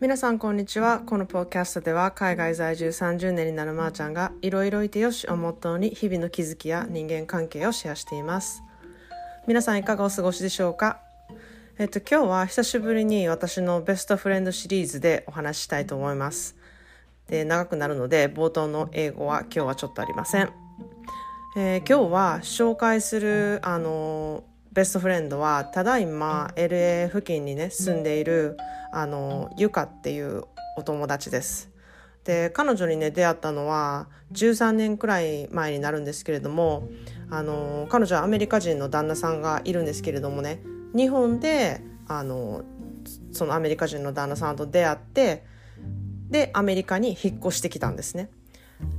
皆さんこんにちは。このポッドキャストでは海外在住30年になるまーちゃんがいろいろいてよしをモットーに日々の気づきや人間関係をシェアしています。皆さんいかがお過ごしでしょうか？えっと今日は久しぶりに私のベストフレンドシリーズでお話ししたいと思います。で長くなるので冒頭の英語は今日はちょっとありません、えー、今日は紹介するあのベストフレンドはただいま LA 付近にね住んでいるあのゆかっていうお友達です。で彼女にね出会ったのは13年くらい前になるんですけれどもあの彼女はアメリカ人の旦那さんがいるんですけれどもね日本であのそのアメリカ人の旦那さんと出会ってでアメリカに引っ越してきたんですね。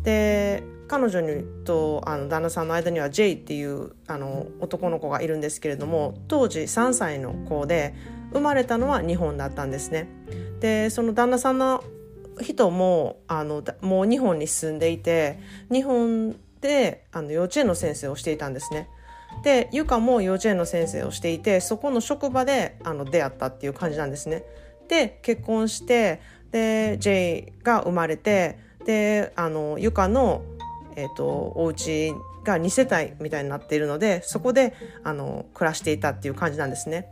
で彼女にとあの旦那さんの間には J っていうあの男の子がいるんですけれども当時3歳の子で生まれたのは日本だったんですね。でその旦那さんの人もあのもう日本に住んでいて日本であの幼稚園の先生をしていたんですね。でゆかも幼稚園の先生をしていてそこの職場であの出会ったっていう感じなんですね。で結婚してで J が生まれてであのゆかの、えーと、お家が2世帯みたいになっているのでそこであの暮らしていたっていう感じなんですね。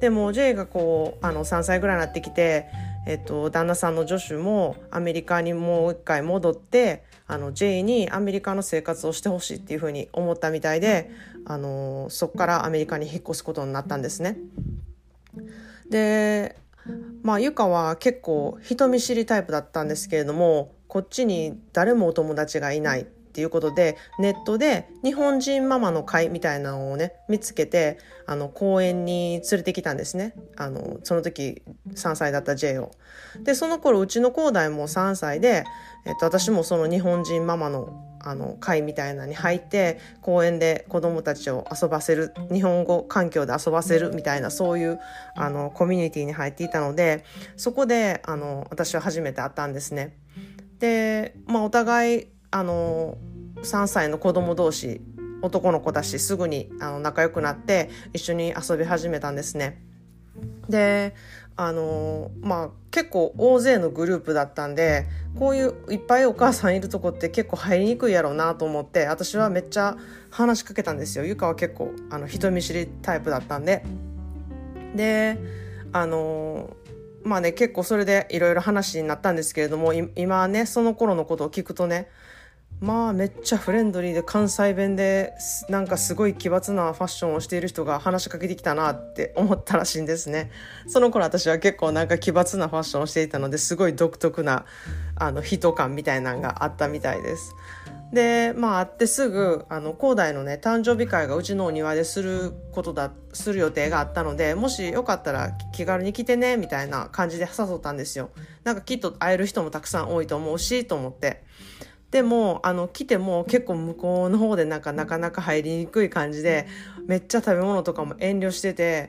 でも J がこうあの3歳ぐらいになってきて、えっと、旦那さんのジョシュもアメリカにもう一回戻ってあの J にアメリカの生活をしてほしいっていうふうに思ったみたいであのそこからアメリカに引っ越すことになったんですね。でまあゆかは結構人見知りタイプだったんですけれどもこっちに誰もお友達がいないっていうことでネットで日本人ママの会みたいなのをね見つけてあの公園に連れてきたんですねあのその時3歳だった J を。でその頃うちの兄弟も3歳で、えっと、私もその日本人ママのあの会みたいなのに入って公園で子どもたちを遊ばせる日本語環境で遊ばせるみたいなそういうあのコミュニティに入っていたのでそこであの私は初めて会ったんですね。で、まあ、お互いあの3歳の子供同士男の子だしすぐにあの仲良くなって一緒に遊び始めたんですね。であのまあ結構大勢のグループだったんでこういういっぱいお母さんいるとこって結構入りにくいやろうなと思って私はめっちゃ話しかけたんですよゆかは結構あの人見知りタイプだったんでであのまあね結構それでいろいろ話になったんですけれども今ねその頃のことを聞くとねまあめっちゃフレンドリーで関西弁でなんかすごい奇抜なファッションをしている人が話しかけてきたなって思ったらしいんですね。その頃私は結構なんか奇抜なファッションをしていたのですごい独特なあの人感みたいなのがあったみたいです。でまあ会ってすぐあの広大のね誕生日会がうちのお庭ですることだする予定があったのでもしよかったら気軽に来てねみたいな感じで誘ったんですよ。なんかきっと会える人もたくさん多いと思うしと思って。でもあの来ても結構向こうの方でなんかなかなか入りにくい感じでめっちゃ食べ物とかも遠慮してて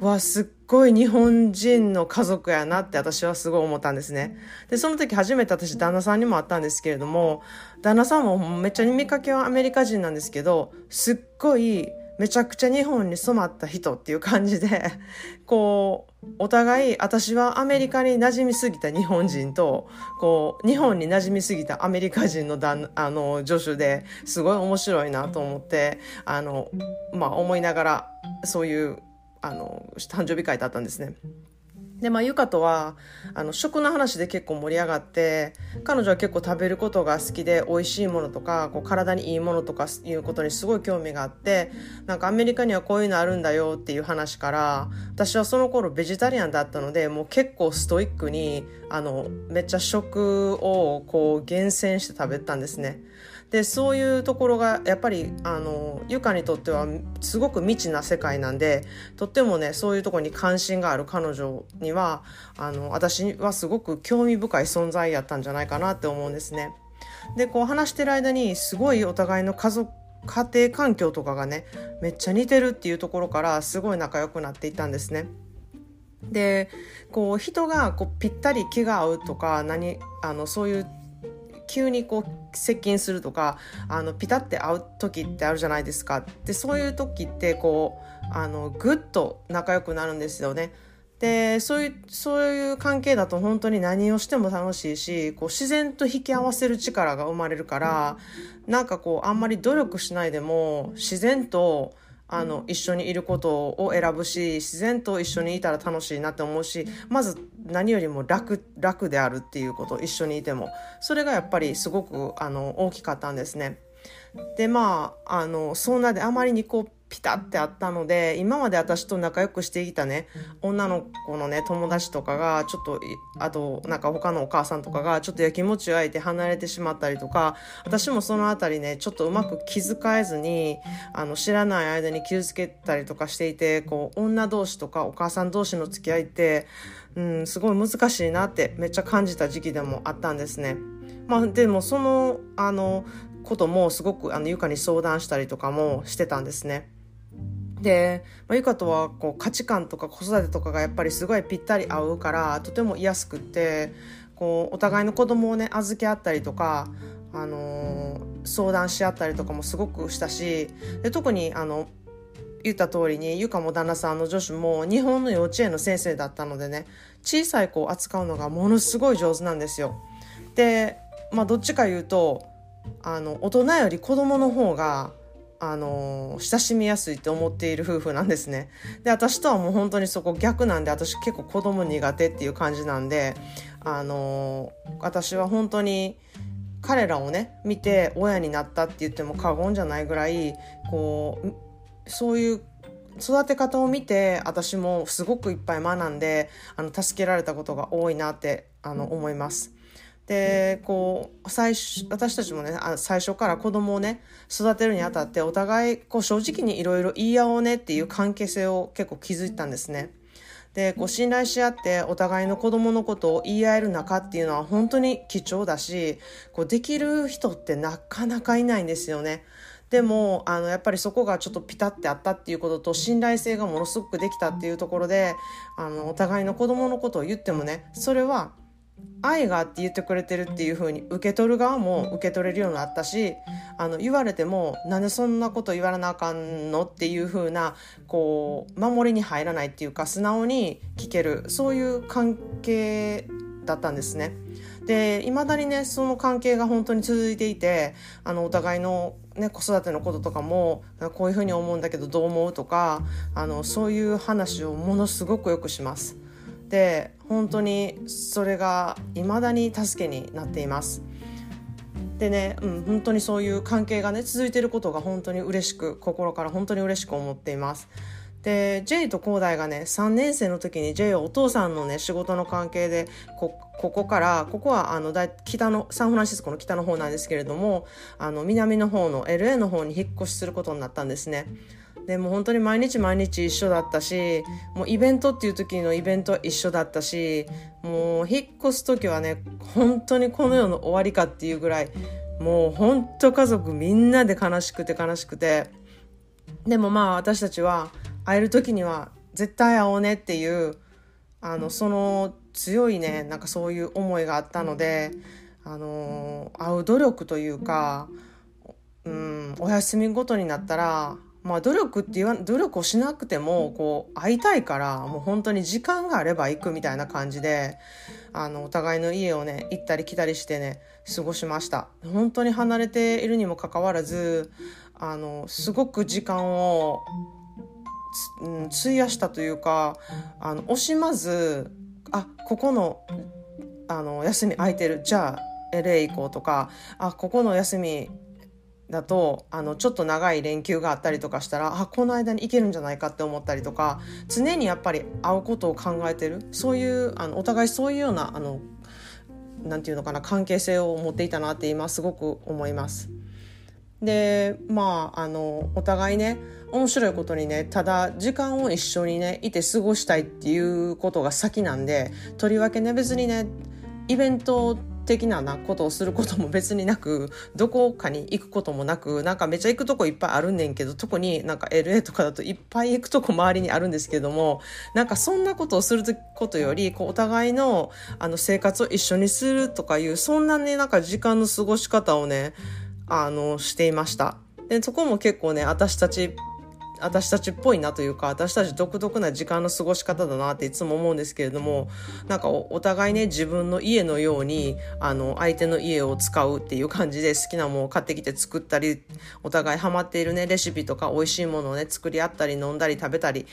わすっごい日本人の家族やなって私はすごい思ったんですね。でその時初めて私旦那さんにも会ったんですけれども旦那さんもめっちゃ見かけはアメリカ人なんですけどすっごいめちゃくちゃ日本に染まった人っていう感じで、こう、お互い、私はアメリカに馴染みすぎた日本人と、こう、日本に馴染みすぎたアメリカ人のだあの助手ですごい面白いなと思って、あの、まあ思いながら、そういう、あの、誕生日会だったんですね。で、まあ、ゆかとは、あの、食の話で結構盛り上がって、彼女は結構食べることが好きで、美味しいものとか、こう、体にいいものとかいうことにすごい興味があって、なんかアメリカにはこういうのあるんだよっていう話から、私はその頃ベジタリアンだったので、もう結構ストイックに、あの、めっちゃ食をこう、厳選して食べたんですね。でそういうところがやっぱりあのゆかにとってはすごく未知な世界なんでとってもねそういうとこに関心がある彼女にはあの私はすごく興味深い存在やったんじゃないかなって思うんですね。でこう話してる間にすごいお互いの家族家庭環境とかがねめっちゃ似てるっていうところからすごい仲良くなっていったんですね。でこう人がこうぴったり気が合うとか何あのそういう急にこう接近するとかあのピタって会う時ってあるじゃないですかでそういう時ってこうあのぐっと仲良くなるんですよね。でそういうそういう関係だと本当に何をしても楽しいしこう自然と引き合わせる力が生まれるからなんかこうあんまり努力しないでも自然とあの一緒にいることを選ぶし自然と一緒にいたら楽しいなって思うしまず何よりも楽楽であるっていうこと一緒にいてもそれがやっぱりすごくあの大きかったんですね。でまああのそんなであまりにこうピタってあったので今まで私と仲良くしていたね女の子のね友達とかがちょっとあとなんか他のお母さんとかがちょっとやきもちを焼いて離れてしまったりとか私もその辺りねちょっとうまく気遣えずにあの知らない間に傷つけたりとかしていてこう女同士とかお母さん同士の付き合いって、うん、すごい難しいなってめっちゃ感じた時期でもあったんですね。まあ、でもそのあのこともすごくあのゆかに相談したりとかもしてたんですね。で、まあ、ゆかとはこう価値観とか子育てとかがやっぱりすごいぴったり合うからとても居やすくってこうお互いの子供をね預け合ったりとか、あのー、相談し合ったりとかもすごくしたしで特にあの言った通りにゆかも旦那さんの女子も日本の幼稚園の先生だったのでね小さい子を扱うのがものすごい上手なんですよ。でまあどっちか言うとあの大人より子供の方があの親しみやすいって思っている夫婦なんですね。で私とはもう本当にそこ逆なんで私結構子供苦手っていう感じなんであの私は本当に彼らをね見て親になったって言っても過言じゃないぐらいこうそういう育て方を見て私もすごくいっぱい学んであの助けられたことが多いなってあの思います。でこう最初私たちもねあ最初から子供をね育てるにあたってお互いこう正直にいろいろ言い合おうねっていう関係性を結構築いたんですね。でこう信頼し合ってお互いの子供のことを言い合える仲っていうのは本当に貴重だしこうできる人ってなかなかいないんですよね。でもあのやっぱりそこがちょっとピタってあったっていうことと信頼性がものすごくできたっていうところであのお互いの子供のことを言ってもねそれは愛があって言ってくれてるっていう風に受け取る側も受け取れるようになったしあの言われてもなんでそんなこと言われなあかんのっていう風なこう守りに入らないっていうか素直に聞けるそういう関係だったんですね。でいまだにねその関係が本当に続いていてあのお互いの、ね、子育てのこととかもこういうふうに思うんだけどどう思うとかあのそういう話をものすごくよくします。で本当にそれが未だに助けになっています。でね、うん、本当にそういう関係がね続いていることが本当に嬉しく心から本当に嬉しく思っています。で J と広大がね3年生の時に J はお父さんのね仕事の関係でここからここはあの北のサンフランシスコの北の方なんですけれどもあの南の方の LA の方に引っ越しすることになったんですね。でも本当に毎日毎日一緒だったしもうイベントっていう時のイベントは一緒だったしもう引っ越す時はね本当にこの世の終わりかっていうぐらいもう本当家族みんなで悲しくて悲しくて。でもまあ私たちは会える時には絶対会おうねっていうあのその強いねなんかそういう思いがあったのであの会う努力というか、うん、お休みごとになったらまあ、努力って言わ努力をしなくてもこう会いたいからもう本当に時間があれば行くみたいな感じであのお互いの家をね行ったり来たりしてね過ごしました。本当に離れているにもかかわらずあのすごく時間を、うん、費やしたというかあの惜しまずあここのあの休み空いてる。じゃあ LA 行こうとかあここの休みだとあのちょっと長い連休があったりとかしたらあこの間に行けるんじゃないかって思ったりとか常にやっぱり会うことを考えてるそういうあのお互いそういうようなあのなんていうのかな関係性を持っていたなって今すごく思います。でまああのお互いね面白いことにねただ時間を一緒にねいて過ごしたいっていうことが先なんでとりわけね別にねイベント的ななことをすることも別になくどこかに行くこともなくなんかめちゃ行くとこいっぱいあるんねんけど特になんか LA とかだといっぱい行くとこ周りにあるんですけどもなんかそんなことをすることよりこうお互いのあの生活を一緒にするとかいうそんなねなんか時間の過ごし方をねあのしていました。でそこも結構ね私たち私たちっぽいなというか私たち独特な時間の過ごし方だなっていつも思うんですけれどもなんかお互いね自分の家のようにあの相手の家を使うっていう感じで好きなものを買ってきて作ったりお互いハマっているねレシピとか美味しいものをね作り合ったり飲んだり食べたり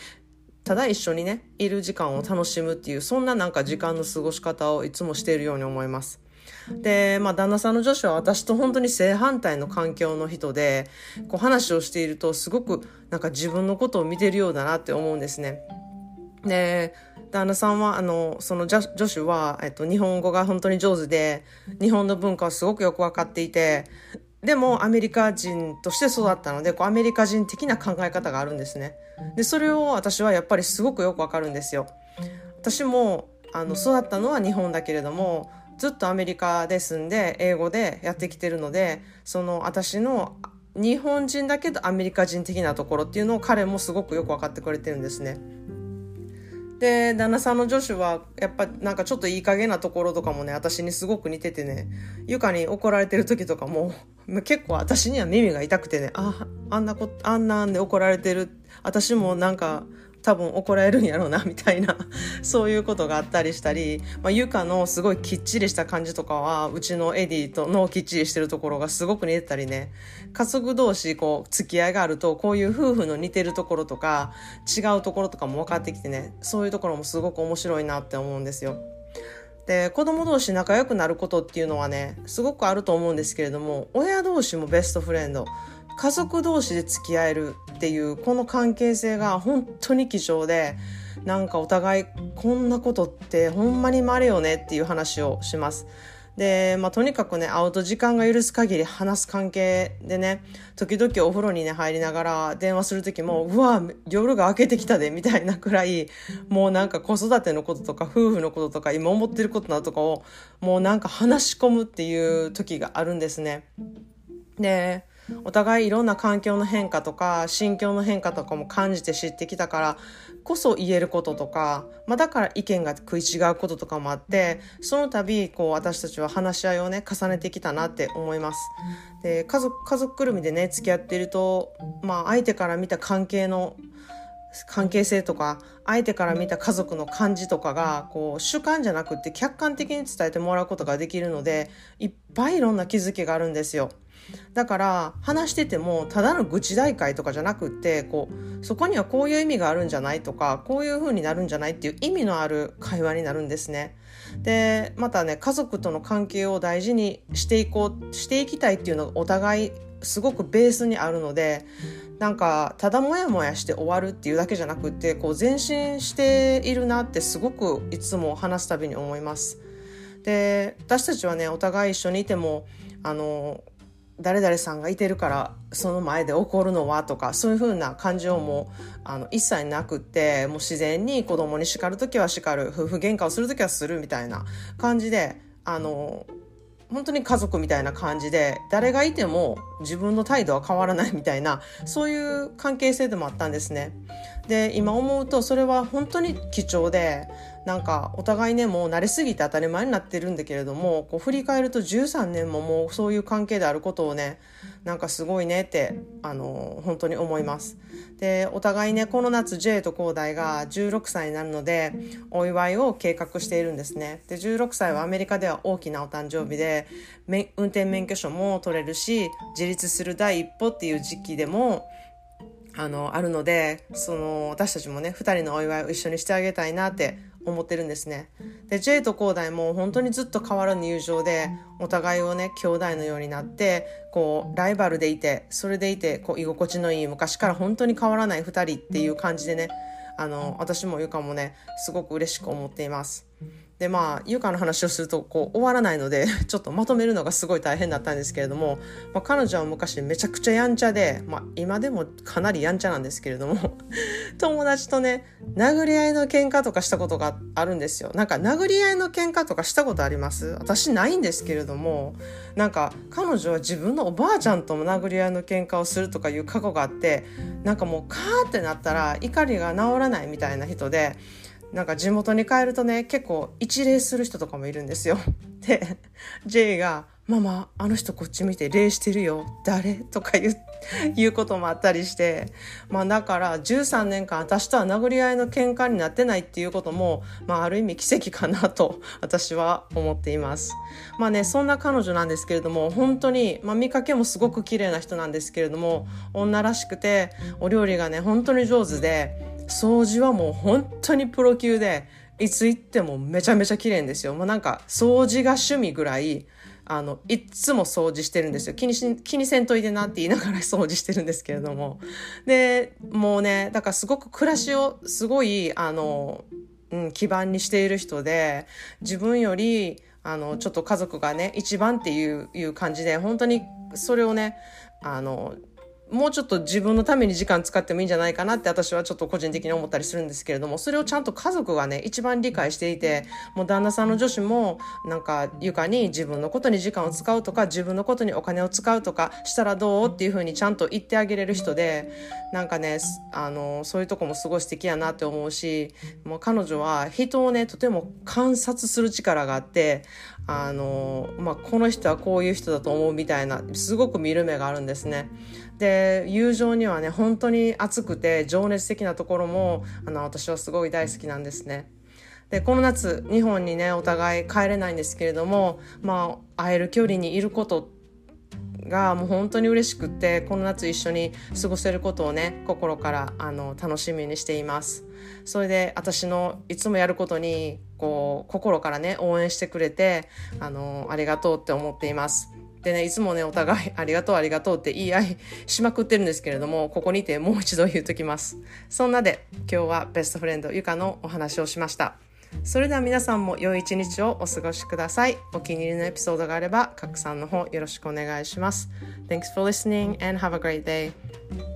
ただ一緒にねいる時間を楽しむっていうそんななんか時間の過ごし方をいつもしているように思います。で、まあ、旦那さんの女子は私と本当に正反対の環境の人で、こう話をしているとすごくなんか自分のことを見てるようだなって思うんですね。で、旦那さんは、あの、その女子は、えっと、日本語が本当に上手で、日本の文化をすごくよくわかっていて、でもアメリカ人として育ったので、こうアメリカ人的な考え方があるんですね。で、それを私はやっぱりすごくよくわかるんですよ。私も、あの、育ったのは日本だけれども、ずっとアメリカで住んで英語でやってきてるのでその私の日本人だけどアメリカ人的なところっていうのを彼もすごくよく分かってくれてるんですね。で旦那さんの女子はやっぱなんかちょっといい加減なところとかもね私にすごく似ててねゆかに怒られてる時とかも 結構私には耳が痛くてねああんなこあんなんで怒られてる私もなんか多分怒られるんやろうなみたいな そういうことがあったりしたり、まあ、ゆかのすごいきっちりした感じとかはうちのエディとのきっちりしてるところがすごく似てたりね。家族同士こう付き合いがあるとこういう夫婦の似てるところとか違うところとかも分かってきてね。そういうところもすごく面白いなって思うんですよ。で子供同士仲良くなることっていうのはねすごくあると思うんですけれども親同士もベストフレンド。家族同士で付き合えるっていうこの関係性が本当に貴重でなんかお互いこんなことってほんまに稀よねっていう話をします。で、まあ、とにかくね、会うと時間が許す限り話す関係でね、時々お風呂にね、入りながら電話する時も、うわ、夜が明けてきたで、みたいなくらい、もうなんか子育てのこととか、夫婦のこととか、今思ってることなどとかを、もうなんか話し込むっていう時があるんですね。で、お互いいろんな環境の変化とか心境の変化とかも感じて知ってきたからこそ言えることとか、まあ、だから意見が食い違うこととかもあってその度こう私たちは話し合いをね重ねてきたなって思います。で家族家族ぐるみでね付き合っていると、まあ、相手から見た関係の関係性とか相手から見た家族の感じとかがこう主観じゃなくって客観的に伝えてもらうことができるのでいっぱいいろんな気づきがあるんですよ。だから話しててもただの愚痴大会とかじゃなくってこうそこにはこういう意味があるんじゃないとかこういう風になるんじゃないっていう意味のある会話になるんですね。でまたね家族との関係を大事にしていこうしていきたいっていうのがお互いすごくベースにあるのでなんかただモヤモヤして終わるっていうだけじゃなくてこう前進しているなってすごくいつも話すたびに思います。で私たちはねお互い一緒にいてもあの誰々さんがいてるからその前で怒るのはとかそういう風な感情もあの一切なくってもう自然に子供に叱る時は叱る夫婦喧嘩をする時はするみたいな感じであの本当に家族みたいな感じで誰がいても自分の態度は変わらないみたいなそういう関係性でもあったんですね。で今思うとそれは本当に貴重でなんかお互いねもう慣れすぎて当たり前になってるんだけれどもこう振り返ると13年ももうそういう関係であることをねなんかすごいねってあの本当に思います。でお互いねこの夏 J と広大が16歳になるのでお祝いを計画しているんですね。で16歳はアメリカでは大きなお誕生日で運転免許証も取れるし自立する第一歩っていう時期でもあのあるのでその私たちもね2人のお祝いを一緒にしてあげたいなって思ってるんですね。で J と広大も本当にずっと変わらぬ友情でお互いをね兄弟のようになってこうライバルでいてそれでいてこう居心地のいい昔から本当に変わらない2人っていう感じでねあの私もゆかもねすごく嬉しく思っています。でまあ優香の話をするとこう終わらないので ちょっとまとめるのがすごい大変だったんですけれども、まあ、彼女は昔めちゃくちゃやんちゃで、まあ、今でもかなりやんちゃなんですけれども 友達とね殴り合いの喧嘩とかしたことがあるんですよ。なんか殴り合いの喧嘩とかしたことあります？私ないんですけれどもなんか彼女は自分のおばあちゃんとも殴り合いの喧嘩をするとかいう過去があってなんかもうカーってなったら怒りが治らないみたいな人でなんか地元に帰るとね結構一礼する人とかもいるんですよ。で J がママあの人こっち見て礼してるよ。誰？とか言ういうこともあったりして。まあだから13年間私とは殴り合いの喧嘩になってないっていうことも、まあ、ある意味奇跡かなと私は思っています。まあねそんな彼女なんですけれども本当に、まあ、見かけもすごく綺麗な人なんですけれども女らしくてお料理がね本当に上手で掃除はもう本当にプロ級でいつ行ってもめちゃめちゃ綺麗ですよ。もうなんか掃除が趣味ぐらいあの、いっつも掃除してるんですよ。気にし、気にせんといてなって言いながら掃除してるんですけれども。で、もうね、だからすごく暮らしをすごい、あの、うん、基盤にしている人で、自分より、あの、ちょっと家族がね、一番っていう、いう感じで、本当にそれをね、あの、もうちょっと自分のために時間使ってもいいんじゃないかなって私はちょっと個人的に思ったりするんですけれども、それをちゃんと家族がね、一番理解していて、もう旦那さんの女子も、なんか床に自分のことに時間を使うとか、自分のことにお金を使うとかしたらどうっていうふうにちゃんと言ってあげれる人で、なんかね、あの、そういうとこもすごい素敵やなって思うし、もう彼女は人をね、とても観察する力があって、あの、まあ、この人はこういう人だと思うみたいな、すごく見る目があるんですね。で友情にはね本当に熱くて情熱的なところもあの私はすごい大好きなんですね。でこの夏日本にねお互い帰れないんですけれどもまあ会える距離にいることがもう本当に嬉しくってこの夏一緒に過ごせることをね心からあの楽しみにしていますそれで私のいつもやることにこう心からね応援してくれてあのありがとうって思っていますでね、いつもね、お互いありがとうありがとうって言い合いしまくってるんですけれども、ここにてもう一度言うときます。そんなで、今日はベストフレンドゆかのお話をしました。それでは皆さんも良い一日をお過ごしください。お気に入りのエピソードがあれば、拡散の方よろしくお願いします。Thanks for listening and have a great day.